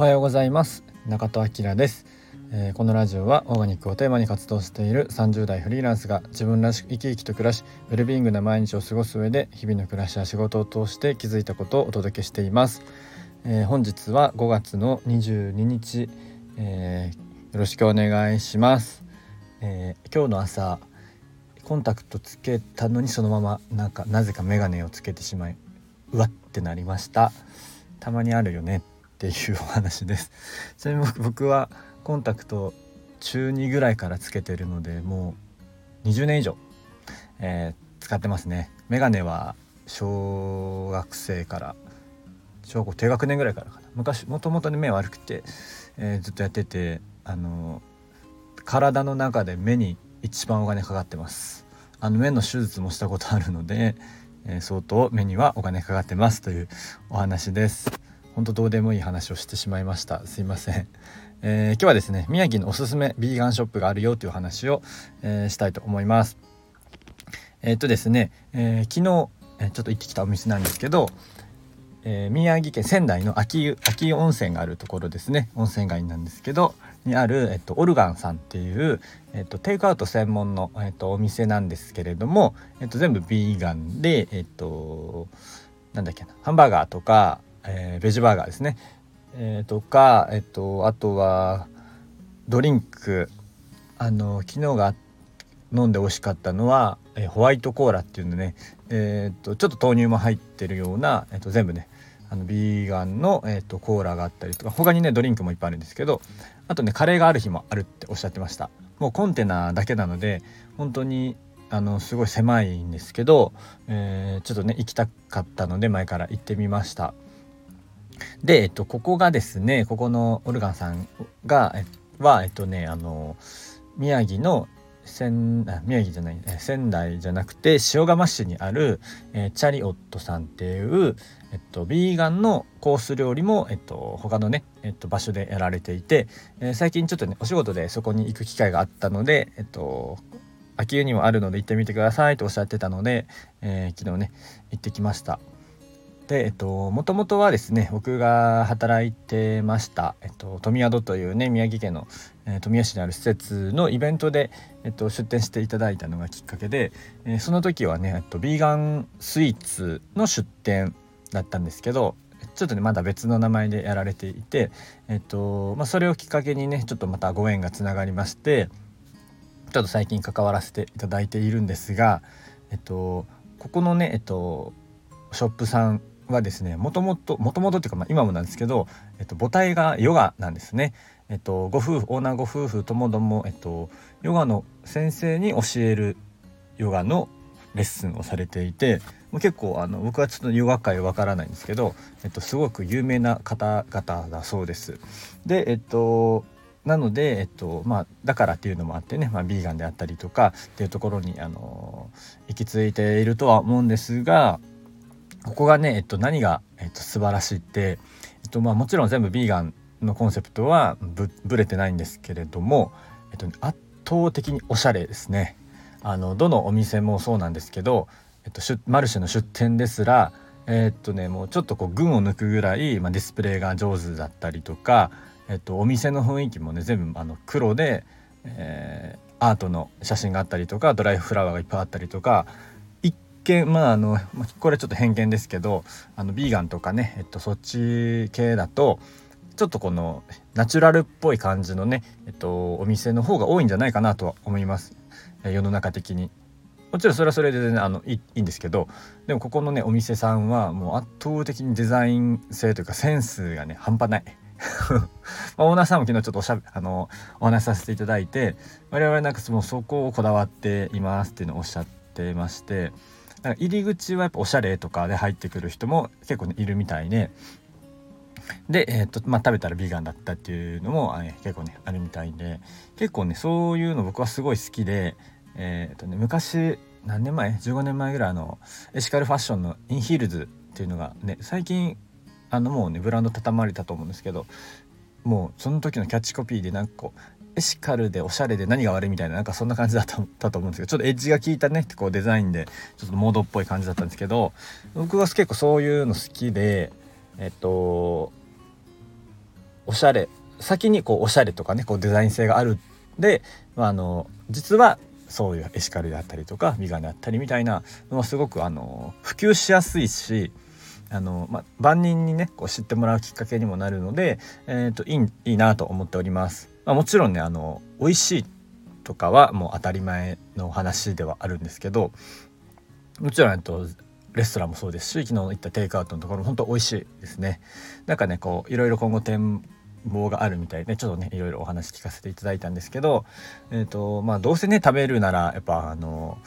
おはようございます。中戸明です、えー、このラジオはオーガニックをテーマに活動している30代フリーランスが自分らしく生き生きと暮らしウェルビーイングな毎日を過ごす上で日々の暮らしや仕事を通して気づいたことをお届けしています、えー、本日は5月の22日、えー、よろしくお願いします、え今日の朝コンタクトつけたのにそのままなんかなぜか眼鏡をつけてしまいうわってなりました。たまにあるよね。っていうお話です。ちなみに僕はコンタクト中2ぐらいからつけてるのでもう20年以上、えー、使ってますね。メガネは小学生から小学校低学年ぐらいからかな。昔もともとね目悪くて、えー、ずっとやっててあの体の中で目に一番お金かかってます。あの目の手術もしたことあるので、えー、相当目にはお金かかってますというお話です。本当どうでもいい話をしてしまいました。すいません、えー、今日はですね宮城のおすすめビーガンショップがあるよという話を、えー、したいと思います。えー、っとですね、え昨日、えちょっと行ってきたお店なんですけど、え宮城県仙台の秋湯秋湯温泉があるところですね。温泉街なんですけどにある、えっと、オルガンさんっていう、えっと、テイクアウト専門の、えっと、お店なんですけれども、えっと、全部ビーガンで、えっと、なんだっけなハンバーガーとかえー、ベジバーガーですね、えー、とか、えっと、あとはドリンク。あの昨日が飲んで美味しかったのは、えー、ホワイトコーラっていうのね、えーと、ちょっと豆乳も入ってるような、えーと、全部ね。あのビーガンの、えーと、コーラがあったりとか他にねドリンクもいっぱいあるんですけどあとねカレーがある日もあるっておっしゃってました。もうコンテナだけなので本当にあのすごい狭いんですけど、えー、ちょっとね行きたかったので前から行ってみました。で、えっと、ここがですねここのオルガンさんがえはえっとねあの宮城の仙宮城じゃないえ仙台じゃなくて塩釜市にある、えー、チャリオットさんっていう、えっと、ビーガンのコース料理も、えっと、他のね、えっと、場所でやられていて、えー、最近ちょっとねお仕事でそこに行く機会があったので、えっと、秋湯にもあるので行ってみてくださいとおっしゃってたので、えー、昨日ね行ってきました。で、えっと、もともとはですね、僕が働いてました、えっと、富宿というね、宮城県の、えー、富谷市にある施設のイベントで、えっと、出店していただいたのがきっかけで、えー、その時はね、えっと、ビーガンスイーツの出店だったんですけど、ちょっとね、まだ別の名前でやられていて、えっと、まあ、それをきっかけにね、ちょっとまたご縁がつながりまして、ちょっと最近関わらせていただいているんですが、えっと、ここのね、えっと、ショップさんはですねもともともともとっていうか、まあ、今もなんですけど、えっと、母体がヨガなんですね。えっと、ご夫婦オーナーご夫婦ともども、えっと、ヨガの先生に教えるヨガのレッスンをされていてもう結構あの僕はちょっとヨガ界わからないんですけど、えっと、すごく有名な方々だそうです。でえっとなので、えっとまあ、だからっていうのもあってね、まあ、ビーガンであったりとかっていうところにあの行き着いているとは思うんですがここがね、えっと、何が、えっと、素晴らしいって、えっとまあ、もちろん全部ビーガンのコンセプトはぶぶれてないんですけれども、えっと、圧倒的におしゃれですね。あのどのお店もそうなんですけど、えっと、マルシェの出店ですらえ、っとねもうちょっとこう群を抜くぐらい、まあ、ディスプレイが上手だったりとか、えっと、お店の雰囲気もね全部あの黒で、えー、アートの写真があったりとかドライフラワーがいっぱいあったりとか見まああのこれちょっと偏見ですけどあのビーガンとかね、えっと、そっち系だとちょっとこのナチュラルっぽい感じのね、えっと、お店の方が多いんじゃないかなとは思います世の中的に。もちろんそれはそれで、ね、あのいいんですけどでもここのねお店さんはもう圧倒的にデザイン性というかセンスがね半端ない。まあ、オーナーさんも昨日ちょっとおしゃあのお話しさせていただいて我々なんかもうそこをこだわっていますっていうのをおっしゃってましてなんか入り口はやっぱおしゃれとかで入ってくる人も結構、ね、いるみたいで。で、えーとまあ、食べたらビーガンだったっていうのも、ね、結構ねあるみたいで結構ねそういうの僕はすごい好きで、えーとね、昔何年前？15年前ぐらいのエシカルファッションのインヒールズっていうのがね最近あのもうねブランド畳まれたと思うんですけどもうその時のキャッチコピーでなんかこうエシカルでおしゃれで何が悪いみたいななんかそんな感じだったと思うんですけどちょっとエッジが効いたねこうデザインでちょっとモードっぽい感じだったんですけど僕は結構そういうの好きでえっとおしゃれ先にこうおしゃれとかねこうデザイン性がある。で、まあ、あの実はそういうエシカルであったりとか美顔であったりみたいなのはすごくあの普及しやすいしあの、まあ、万人にねこう知ってもらうきっかけにもなるので、えーと、いいいいなと思っております。まあ、もちろんねあの美味しいとかはもう当たり前の話ではあるんですけどもちろん、えっと、レストランもそうですし昨日行ったテイクアウトのところも本当美味しいですね。なんかねこういろいろ今後展望があるみたいでちょっとねいろいろお話聞かせていただいたんですけど、えーとまあ、どうせね食べるならやっぱあの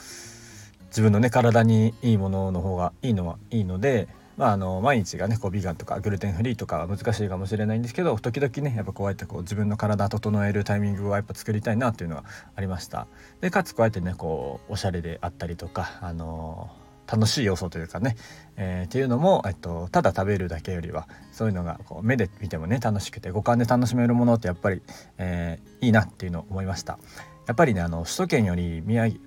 自分のね体にいいものの方がいいのはいいので、まあ、あの毎日がねこうビガンとかグルテンフリーとかは難しいかもしれないんですけど時々ねやっぱこうやってこう自分の体整えるタイミングはやっぱ作りたいなっていうのがありました。でかつこうやってねこうおしゃれであったりとかあの楽しい要素というかね、えー、っていうのも、えっと、ただ食べるだけよりはそういうのがこう目で見てもね楽しくて五感で楽しめるものってやっぱり、えー、いいなっていうのを思いました。やっぱりねあの首都圏より宮城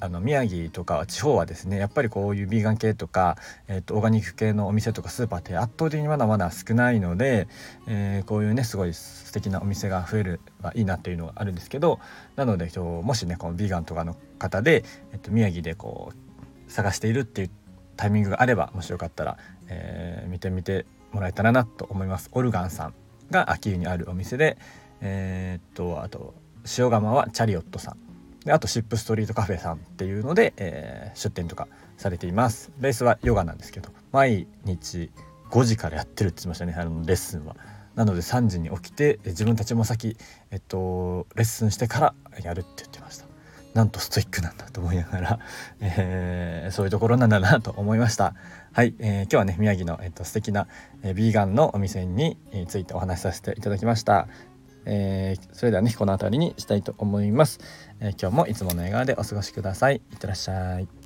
あの宮城とか地方はですねやっぱりこういうビーガン系とか、えーと、オーガニック系のお店とかスーパーって圧倒的にまだまだ少ないので、えー、こういうねすごい素敵なお店が増えればいいなっていうのがあるんですけどなのでもしねこのビーガンとかの方で、えーと宮城でこう探しているっていうタイミングがあればもしよかったら、えー、見てみてもらえたらなと思います。オルガンさんが秋にあるお店でえー、っとあと塩釜はチャリオットさん。であとシップストリートカフェさんっていうので、えー、出店とかされています。ベースはヨガなんですけど毎日5時からやってるって言ってましたね。あのレッスンは。なので3時に起きて自分たちも先えっとレッスンしてからやるって言ってました。なんとストイックなんだと思いながら、えー、そういうところなんだなと思いました。はい、えー、今日はね宮城の、えっと、素敵な、えー、ビーガンのお店についてお話しさせていただきました、えー、それではねこの辺りにしたいと思います、え今日もいつもの笑顔でお過ごしください。いってらっしゃい。